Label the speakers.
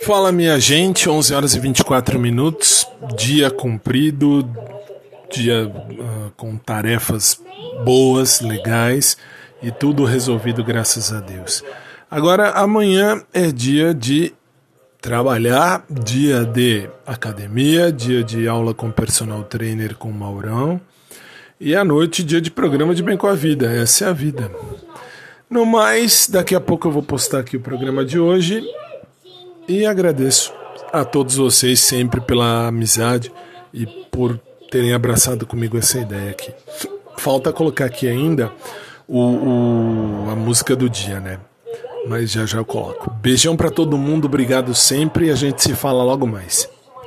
Speaker 1: Fala minha gente, 11 horas e 24 minutos, dia cumprido, dia uh, com tarefas boas, legais e tudo resolvido graças a Deus. Agora amanhã é dia de trabalhar, dia de academia, dia de aula com personal trainer com Maurão e à noite dia de programa de Bem com a Vida. Essa é a vida. No mais, daqui a pouco eu vou postar aqui o programa de hoje e agradeço a todos vocês sempre pela amizade e por terem abraçado comigo essa ideia aqui. Falta colocar aqui ainda o, o a música do dia, né? Mas já já eu coloco. Beijão para todo mundo, obrigado sempre e a gente se fala logo mais.